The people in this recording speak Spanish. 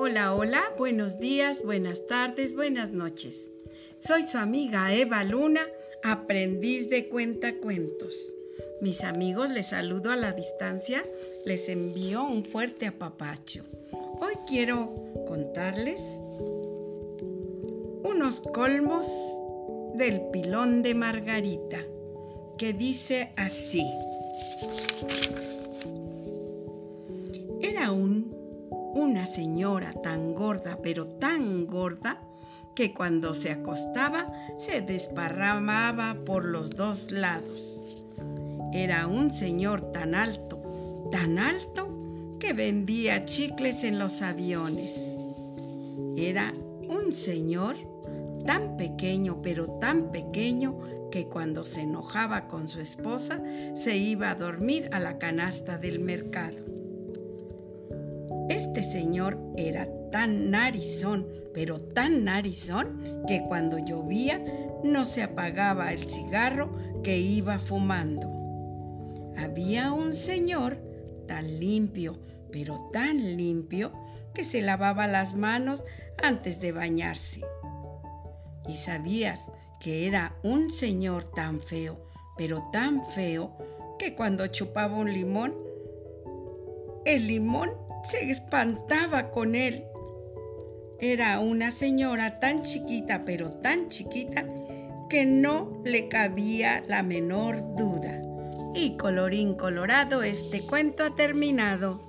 Hola, hola, buenos días, buenas tardes, buenas noches. Soy su amiga Eva Luna, aprendiz de cuentacuentos. Mis amigos, les saludo a la distancia, les envío un fuerte apapacho. Hoy quiero contarles unos colmos del pilón de Margarita, que dice así. Era un, una señora tan gorda, pero tan gorda, que cuando se acostaba se desparramaba por los dos lados. Era un señor tan alto, tan alto, que vendía chicles en los aviones. Era un señor tan pequeño, pero tan pequeño, que cuando se enojaba con su esposa se iba a dormir a la canasta del mercado. Este señor era tan narizón, pero tan narizón, que cuando llovía no se apagaba el cigarro que iba fumando. Había un señor tan limpio, pero tan limpio, que se lavaba las manos antes de bañarse. ¿Y sabías que era un señor tan feo, pero tan feo, que cuando chupaba un limón, el limón se espantaba con él. Era una señora tan chiquita, pero tan chiquita, que no le cabía la menor duda. Y colorín colorado, este cuento ha terminado.